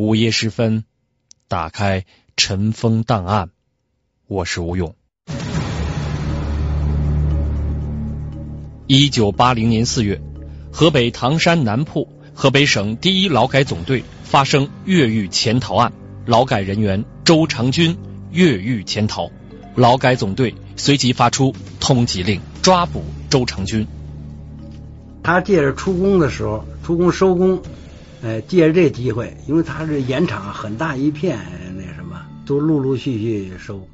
午夜时分，打开尘封档案，我是吴勇。一九八零年四月，河北唐山南铺，河北省第一劳改总队发生越狱潜逃案，劳改人员周长军越狱潜逃，劳改总队随即发出通缉令，抓捕周长军。他借着出工的时候，出工收工。哎，借着这机会，因为他是盐场很大一片，那什么都陆陆续续收。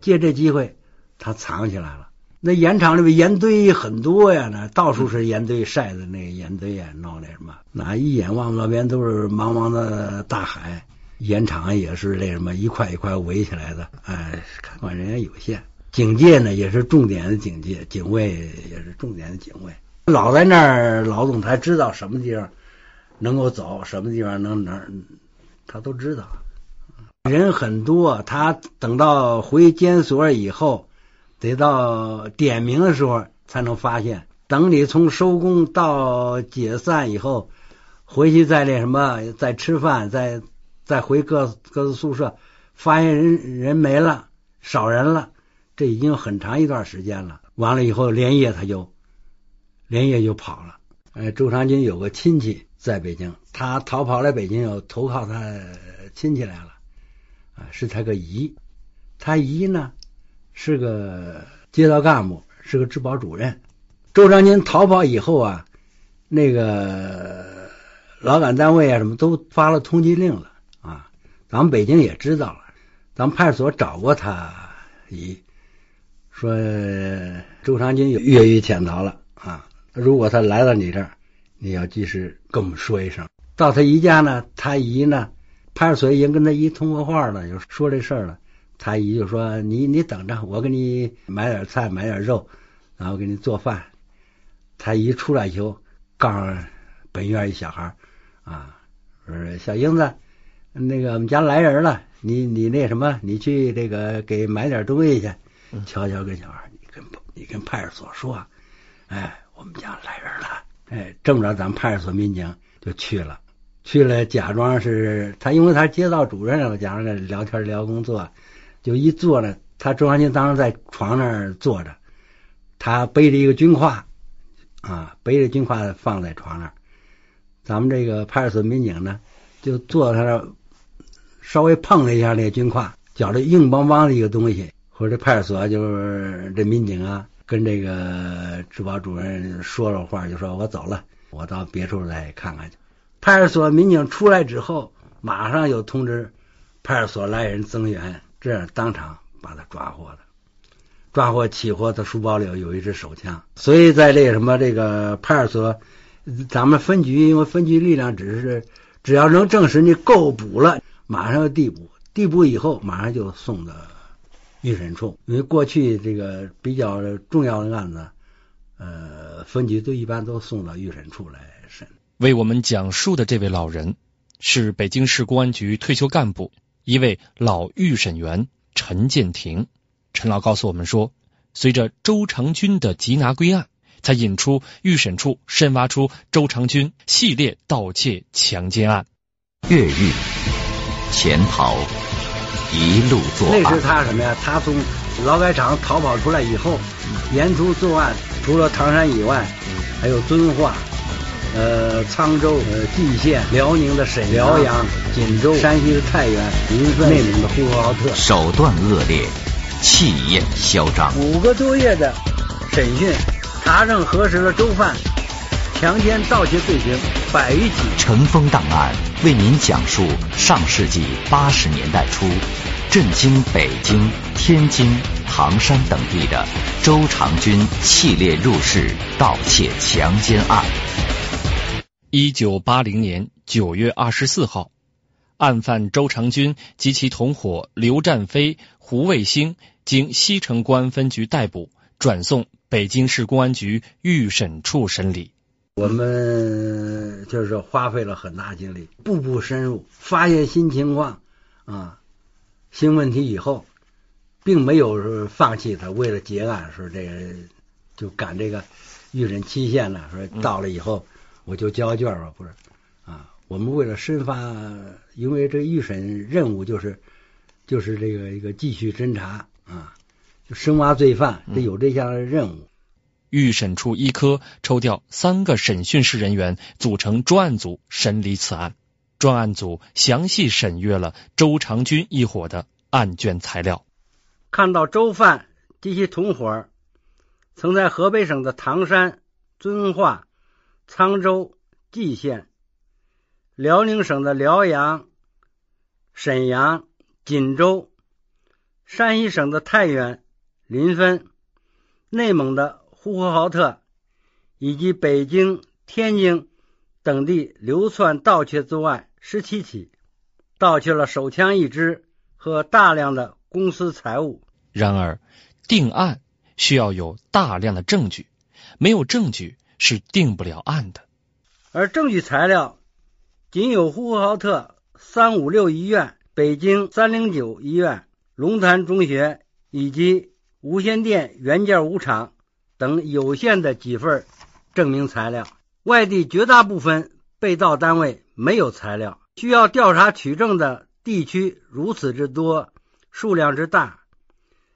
借这机会，他藏起来了。那盐场里边盐堆很多呀，那到处是盐堆晒的那个盐堆呀，闹那什么，那一眼望那边都是茫茫的大海。盐场也是那什么一块一块围起来的，哎，看管人员有限，警戒呢也是重点的警戒，警卫也是重点的警卫。老在那儿劳动，才知道什么地方。能够走什么地方能哪，他都知道。人很多，他等到回监所以后，得到点名的时候才能发现。等你从收工到解散以后，回去再那什么，再吃饭，再再回各各自宿舍，发现人人没了，少人了，这已经很长一段时间了。完了以后，连夜他就连夜就跑了。呃，周长军有个亲戚。在北京，他逃跑来北京，又投靠他亲戚来了，啊，是他个姨，他姨呢是个街道干部，是个治保主任。周长军逃跑以后啊，那个劳改单位啊什么都发了通缉令了啊，咱们北京也知道了，咱们派出所找过他姨，说周长军越狱潜逃了啊，如果他来到你这儿。你要及时跟我们说一声。到他姨家呢，他姨呢，派出所已经跟他姨通过话了，就说这事儿了。他姨就说：“你你等着，我给你买点菜，买点肉，然后给你做饭。”他姨出来以后，告诉本院一小孩啊，说：“小英子，那个我们家来人了，你你那什么，你去这个给买点东西去。”悄悄跟小孩：“你跟你跟派出所说，哎，我们家来人了。”哎，这么着，咱们派出所民警就去了，去了，假装是他，因为他街道主任了，假装在聊天聊工作，就一坐呢，他周长军当时在床那儿坐着，他背着一个军挎，啊，背着军挎放在床那儿，咱们这个派出所民警呢，就坐他那儿，稍微碰了一下那个军挎，觉着硬邦邦的一个东西，或者派出所就是这民警啊。跟这个治保主任说了话，就说我走了，我到别处再看看去。派出所民警出来之后，马上又通知派出所来人增援，这样当场把他抓获了。抓获起获，他书包里有一支手枪。所以在这个什么这个派出所，咱们分局因为分局力量只是只要能证实你够捕了，马上要递补，递补以后马上就送到。预审处，因为过去这个比较重要的案子，呃，分局都一般都送到预审处来审。为我们讲述的这位老人是北京市公安局退休干部，一位老预审员陈建庭。陈老告诉我们说，随着周长军的缉拿归案，才引出预审处深挖出周长军系列盗窃强奸案。越狱、潜逃。一路作，那是他什么呀？他从劳改场逃跑出来以后，沿途作案，除了唐山以外，还有遵化、呃沧州、呃蓟县、辽宁的沈辽阳、锦州、山西的太原、云顺、内蒙的呼和浩特，手段恶劣，气焰嚣张。五个多月的审讯，查证核实了周犯强奸盗窃罪行百余起。尘封档案为您讲述上世纪八十年代初。震惊北京、天津、唐山等地的周长军系列入室盗窃强奸案。一九八零年九月二十四号，案犯周长军及其同伙刘占飞、胡卫星经西城公安分局逮捕，转送北京市公安局预审处审理。我们就是花费了很大精力，步步深入，发现新情况啊、新问题以后，并没有放弃他。为了结案，说这个就赶这个预审期限了，说到了以后我就交卷吧，不是啊？我们为了深发，因为这预审任务就是就是这个一个继续侦查啊，就深挖罪犯，这有这项任务。预审处一科抽调三个审讯室人员组成专案组审理此案。专案组详细审阅了周长军一伙的案卷材料。看到周犯及其同伙曾在河北省的唐山、遵化、沧州、蓟县，辽宁省的辽阳、沈阳、锦州，山西省的太原、临汾，内蒙的呼和浩特，以及北京、天津等地流窜盗窃作案十七起，盗窃了手枪一支和大量的公司财物。然而，定案需要有大量的证据，没有证据是定不了案的。而证据材料仅有呼和浩特三五六医院、北京三零九医院、龙潭中学以及无线电元件五厂等有限的几份证明材料。外地绝大部分被盗单位没有材料，需要调查取证的地区如此之多，数量之大，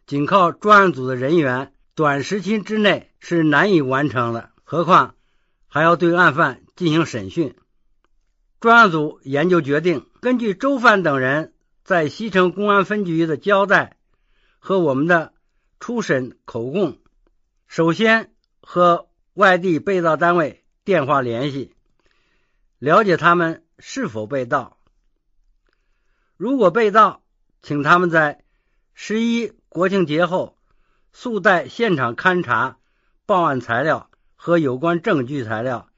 仅靠专案组的人员，短时期之内是难以完成的。何况还要对案犯进行审讯。专案组研究决定，根据周范等人在西城公安分局的交代和我们的初审口供，首先和外地被盗单位电话联系，了解他们是否被盗。如果被盗，请他们在十一国庆节后速带现场勘查、报案材料和有关证据材料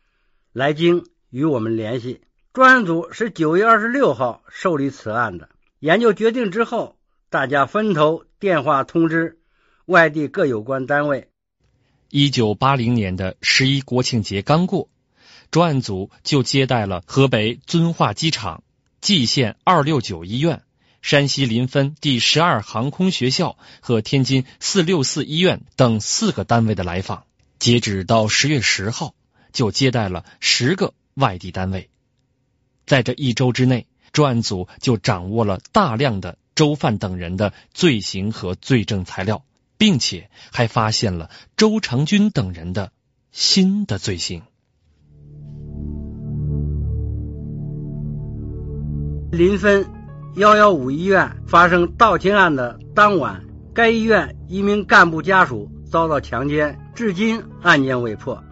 来京与我们联系。专案组是九月二十六号受理此案的。研究决定之后，大家分头电话通知外地各有关单位。一九八零年的十一国庆节刚过，专案组就接待了河北遵化机场、蓟县二六九医院、山西临汾第十二航空学校和天津四六四医院等四个单位的来访。截止到十月十号，就接待了十个外地单位。在这一周之内，专案组就掌握了大量的周范等人的罪行和罪证材料，并且还发现了周长军等人的新的罪行。临汾幺幺五医院发生盗窃案的当晚，该医院一名干部家属遭到强奸，至今案件未破。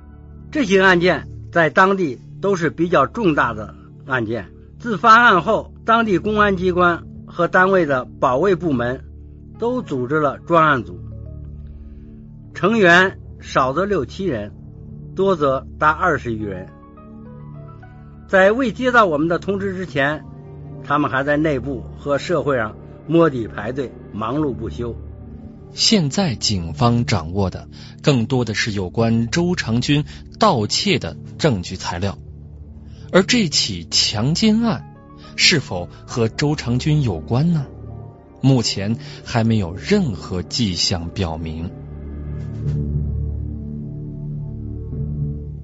这些案件在当地都是比较重大的案件。自发案后，当地公安机关和单位的保卫部门都组织了专案组，成员少则六七人，多则达二十余人。在未接到我们的通知之前，他们还在内部和社会上摸底排队，忙碌不休。现在警方掌握的更多的是有关周长军盗窃的证据材料，而这起强奸案是否和周长军有关呢？目前还没有任何迹象表明。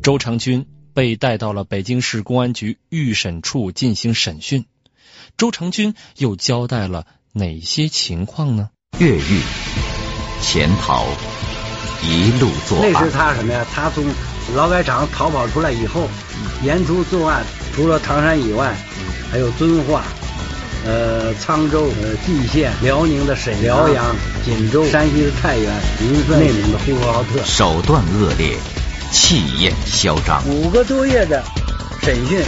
周长军被带到了北京市公安局预审处进行审讯。周长军又交代了哪些情况呢？越狱、潜逃、一路作案那案是，他什么呀？他从劳改场逃跑出来以后，沿途作案，除了唐山以外，还有遵化、呃沧州、呃蓟县、辽宁的沈辽阳、锦州、山西的太原、临汾、内蒙的呼和浩特，手段恶劣，气焰嚣张。五个多月的审讯，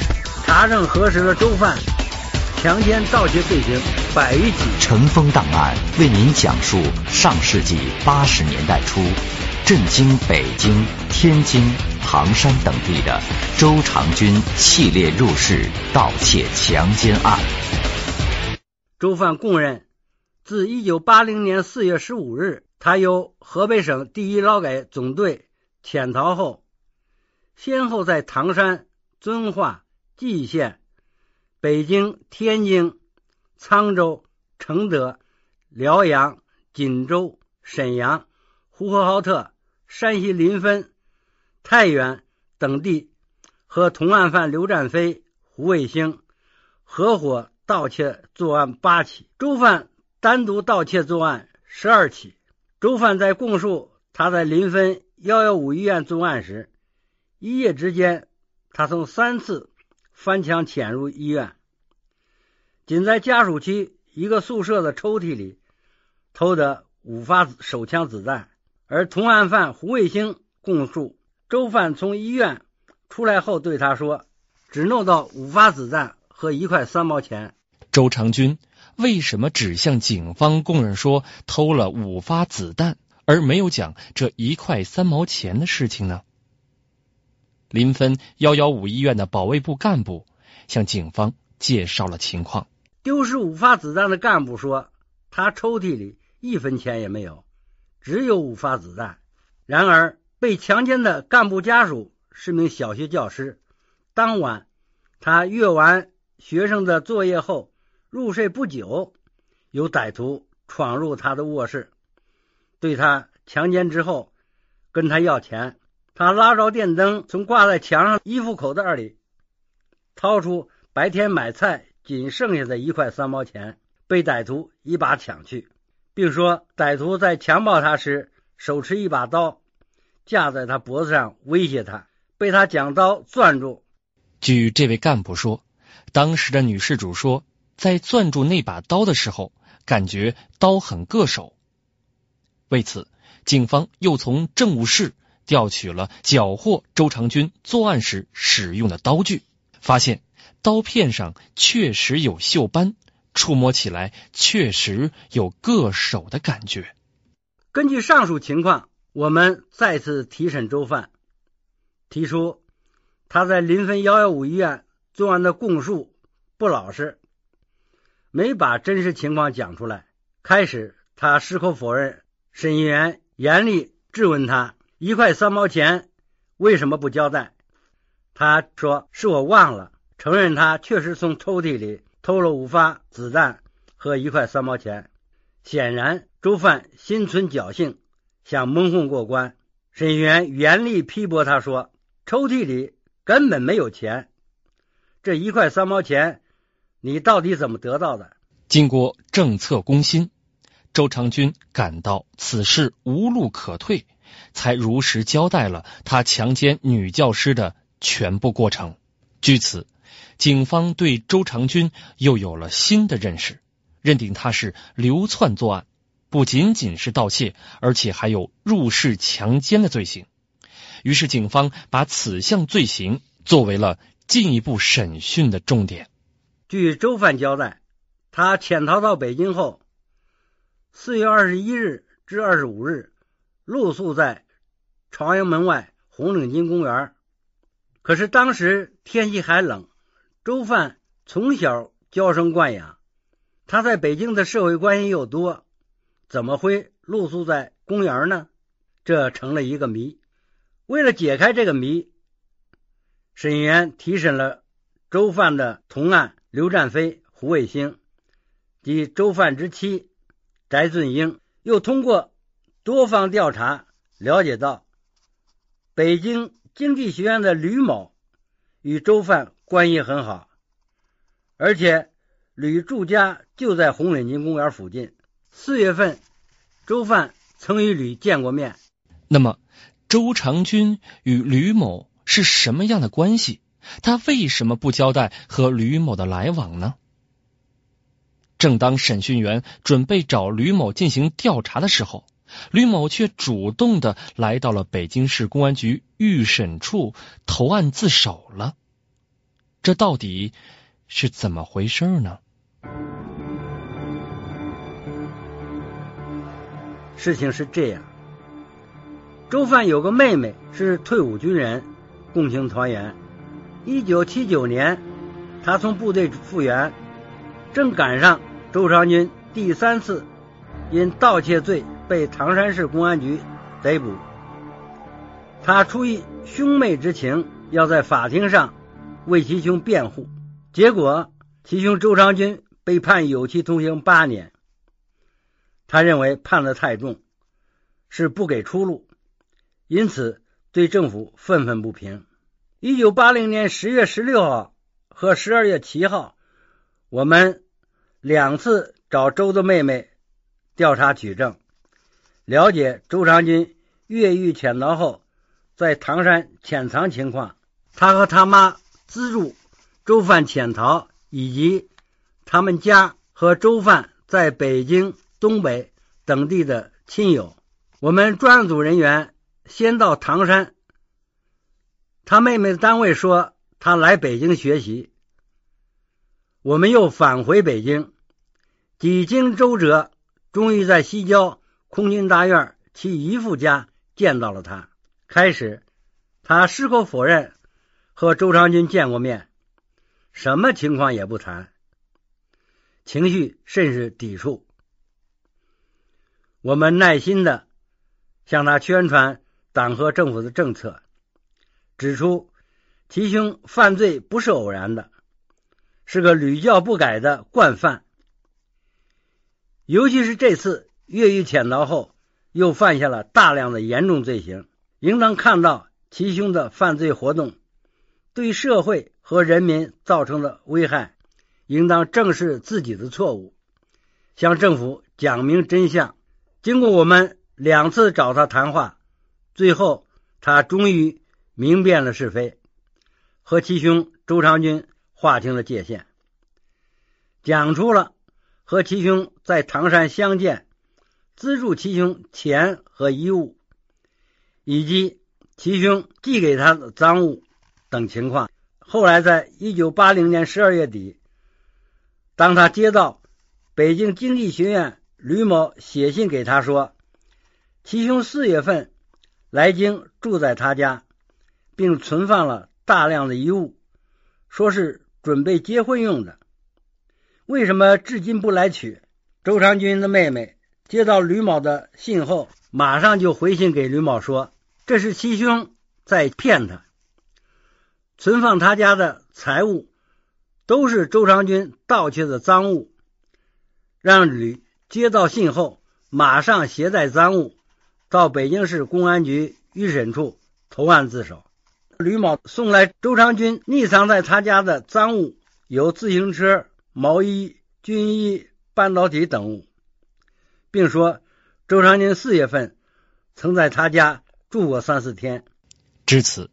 查证核实了周犯强奸盗窃罪行百余起。乘风档案为您讲述上世纪八十年代初震惊北京、天津、唐山等地的周长军系列入室盗窃强奸案。周犯供认，自一九八零年四月十五日，他由河北省第一劳改总队潜逃后，先后在唐山、遵化、蓟县、北京、天津、沧州、承德、辽阳、锦州、沈阳、呼和浩特、山西临汾、太原等地，和同案犯刘占飞、胡卫星合伙盗窃作案八起，周犯单独盗窃作案十二起。周犯在供述他在临汾幺幺五医院作案时，一夜之间，他曾三次翻墙潜入医院，仅在家属区一个宿舍的抽屉里偷得五发手枪子弹。而同案犯胡卫星供述，周范从医院出来后对他说：“只弄到五发子弹和一块三毛钱。”周长军。为什么只向警方供认说偷了五发子弹，而没有讲这一块三毛钱的事情呢？临汾幺幺五医院的保卫部干部向警方介绍了情况。丢失五发子弹的干部说，他抽屉里一分钱也没有，只有五发子弹。然而，被强奸的干部家属是名小学教师。当晚，他阅完学生的作业后。入睡不久，有歹徒闯入他的卧室，对他强奸之后，跟他要钱。他拉着电灯，从挂在墙上衣服口袋里掏出白天买菜仅剩下的一块三毛钱，被歹徒一把抢去，并说歹徒在强暴他时手持一把刀架在他脖子上威胁他，被他将刀攥住。据这位干部说，当时的女事主说。在攥住那把刀的时候，感觉刀很硌手。为此，警方又从政务室调取了缴获周长军作案时使用的刀具，发现刀片上确实有锈斑，触摸起来确实有硌手的感觉。根据上述情况，我们再次提审周范，提出他在临汾幺幺五医院作案的供述不老实。没把真实情况讲出来。开始，他矢口否认。审讯员严厉质问他：“一块三毛钱为什么不交代？”他说：“是我忘了。”承认他确实从抽屉里偷了五发子弹和一块三毛钱。显然，周范心存侥幸，想蒙混过关。审讯员严厉批驳他说：“抽屉里根本没有钱，这一块三毛钱。”你到底怎么得到的？经过政策攻心，周长军感到此事无路可退，才如实交代了他强奸女教师的全部过程。据此，警方对周长军又有了新的认识，认定他是流窜作案，不仅仅是盗窃，而且还有入室强奸的罪行。于是，警方把此项罪行作为了进一步审讯的重点。据周范交代，他潜逃到北京后，四月二十一日至二十五日露宿在朝阳门外红领巾公园。可是当时天气还冷，周范从小娇生惯养，他在北京的社会关系又多，怎么会露宿在公园呢？这成了一个谜。为了解开这个谜，审员提审了周范的同案。刘占飞、胡卫星及周范之妻翟俊英，又通过多方调查了解到，北京经济学院的吕某与周范关系很好，而且吕住家就在红领巾公园附近。四月份，周范曾与吕见过面。那么，周长军与吕某是什么样的关系？他为什么不交代和吕某的来往呢？正当审讯员准备找吕某进行调查的时候，吕某却主动的来到了北京市公安局预审处投案自首了。这到底是怎么回事呢？事情是这样：周范有个妹妹是退伍军人，共青团员。一九七九年，他从部队复员，正赶上周长军第三次因盗窃罪被唐山市公安局逮捕。他出于兄妹之情，要在法庭上为其兄辩护，结果其兄周长军被判有期徒刑八年。他认为判的太重，是不给出路，因此对政府愤愤不平。一九八零年十月十六号和十二月七号，我们两次找周的妹妹调查取证，了解周长军越狱潜逃后。在唐山潜藏情况，他和他妈资助周范潜逃，以及他们家和周范在北京、东北等地的亲友。我们专案组人员先到唐山，他妹妹的单位说他来北京学习。我们又返回北京，几经周折，终于在西郊空军大院其姨父家见到了他。开始，他矢口否认和周长军见过面，什么情况也不谈，情绪甚是抵触。我们耐心的向他宣传党和政府的政策，指出其兄犯罪不是偶然的，是个屡教不改的惯犯，尤其是这次越狱潜逃后，又犯下了大量的严重罪行。应当看到其兄的犯罪活动对社会和人民造成的危害，应当正视自己的错误，向政府讲明真相。经过我们两次找他谈话，最后他终于明辨了是非，和其兄周长军划清了界限，讲出了和其兄在唐山相见、资助其兄钱和衣物。以及其兄寄给他的赃物等情况。后来，在一九八零年十二月底，当他接到北京经济学院吕某写信给他说，其兄四月份来京住在他家，并存放了大量的遗物，说是准备结婚用的。为什么至今不来取？周长军的妹妹接到吕某的信后。马上就回信给吕某说：“这是七兄在骗他，存放他家的财物都是周长军盗窃的赃物。让吕接到信后，马上携带赃物到北京市公安局预审处投案自首。吕某送来周长军匿藏在他家的赃物有自行车、毛衣、军衣、半导体等物，并说。”周长军四月份曾在他家住过三四天。至此，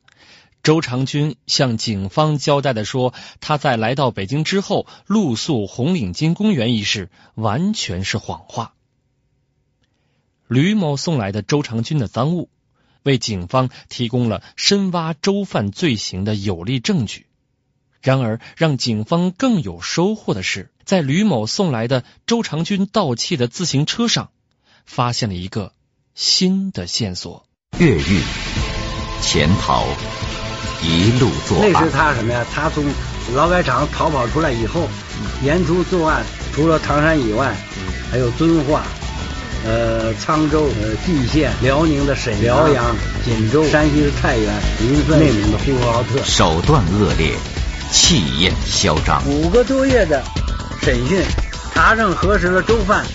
周长军向警方交代的说，他在来到北京之后露宿红领巾公园一事完全是谎话。吕某送来的周长军的赃物，为警方提供了深挖周犯罪行的有力证据。然而，让警方更有收获的是，在吕某送来的周长军盗窃的自行车上。发现了一个新的线索：越狱、潜逃、一路作案。那是他什么呀？他从劳改场逃跑出来以后，沿途作案，除了唐山以外，还有遵化、呃沧州、呃蓟县、辽宁的沈辽阳、锦州、山西的太原、临汾、内蒙的呼和浩特。手段恶劣，气焰嚣张。五个多月的审讯，查证核实了周犯。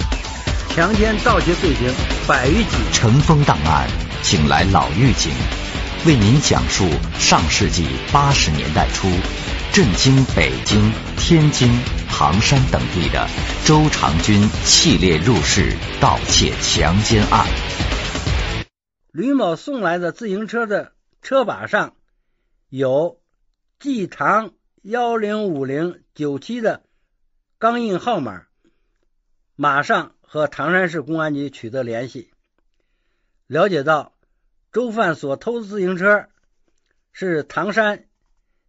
强奸盗窃罪行百余起。尘封档案，请来老狱警，为您讲述上世纪八十年代初震惊北京、天津、唐山等地的周长军系列入室盗窃强奸案。吕某送来的自行车的车把上有“冀唐幺零五零九七”的钢印号码，马上。和唐山市公安局取得联系，了解到周范所偷自行车是唐山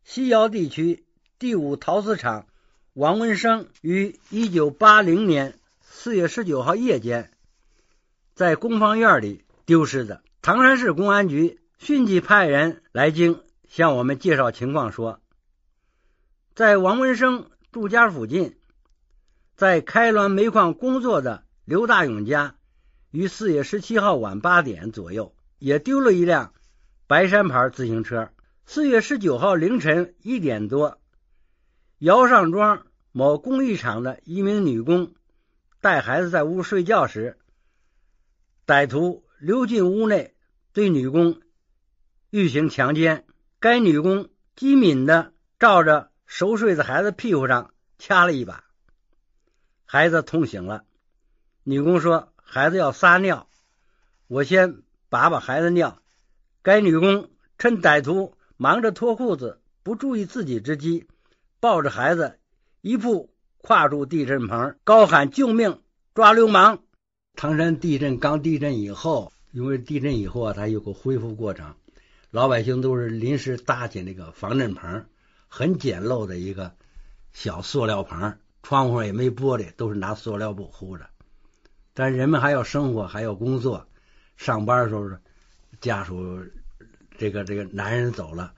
西窑地区第五陶瓷厂王文生于一九八零年四月十九号夜间在工方院里丢失的。唐山市公安局迅即派人来京向我们介绍情况，说在王文生住家附近在开滦煤矿工作的刘大勇家，于四月十七号晚八点左右也丢了一辆白山牌自行车。四月十九号凌晨一点多，姚上庄某工艺厂的一名女工带孩子在屋睡觉时，歹徒溜进屋内，对女工欲行强奸。该女工机敏的照着熟睡的孩子屁股上掐了一把，孩子痛醒了。女工说：“孩子要撒尿，我先把把孩子尿。”该女工趁歹徒忙着脱裤子，不注意自己之机，抱着孩子一步跨入地震棚，高喊救命，抓流氓！唐山地震刚地震以后，因为地震以后啊，它有个恢复过程，老百姓都是临时搭起那个防震棚，很简陋的一个小塑料棚，窗户也没玻璃，都是拿塑料布糊着。但人们还要生活，还要工作，上班的时候，家属。这个这个男人走了，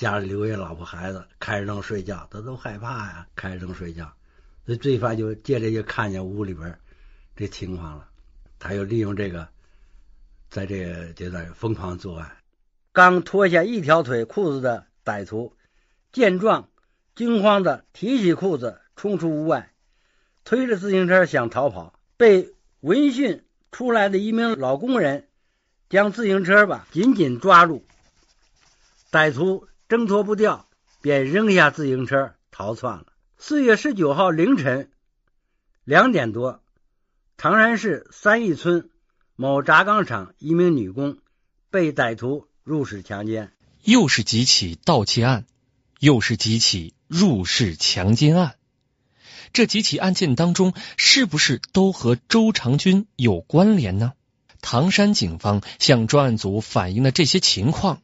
家里留下老婆孩子，开着灯睡觉，他都害怕呀，开着灯睡觉，所以罪犯就借着就看见屋里边这情况了，他又利用这个，在这个阶段疯狂作案。刚脱下一条腿裤子的歹徒见状，惊慌的提起裤子冲出屋外，推着自行车想逃跑，被闻讯出来的一名老工人将自行车吧紧紧抓住。歹徒挣脱不掉，便扔下自行车逃窜了。四月十九号凌晨两点多，唐山市三义村某轧钢厂一名女工被歹徒入室强奸。又是几起盗窃案，又是几起入室强奸案。这几起案件当中，是不是都和周长军有关联呢？唐山警方向专案组反映的这些情况。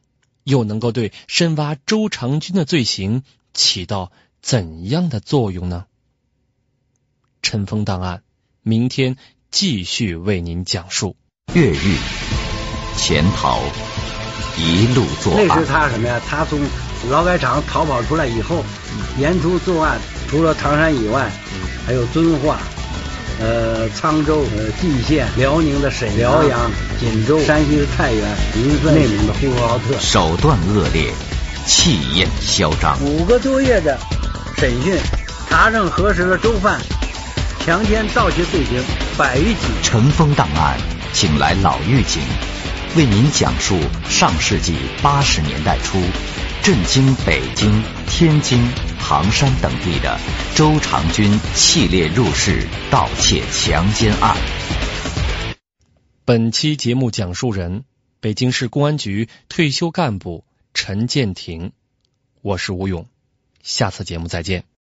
又能够对深挖周长军的罪行起到怎样的作用呢？尘封档案，明天继续为您讲述。越狱、潜逃、一路作案。那是他什么呀？他从劳改场逃跑出来以后，沿途作案，除了唐山以外，还有遵化。呃，沧州、呃蓟县、辽宁的沈辽阳、锦州、山西的太原、临汾、内蒙的呼和浩特，手段恶劣，气焰嚣张。五个多月的审讯，查证核实了周犯强奸盗窃罪行百余起。尘封档案，请来老狱警，为您讲述上世纪八十年代初震惊北京、天津。唐山等地的周长军系列入室盗窃强奸案。本期节目讲述人：北京市公安局退休干部陈建廷。我是吴勇，下次节目再见。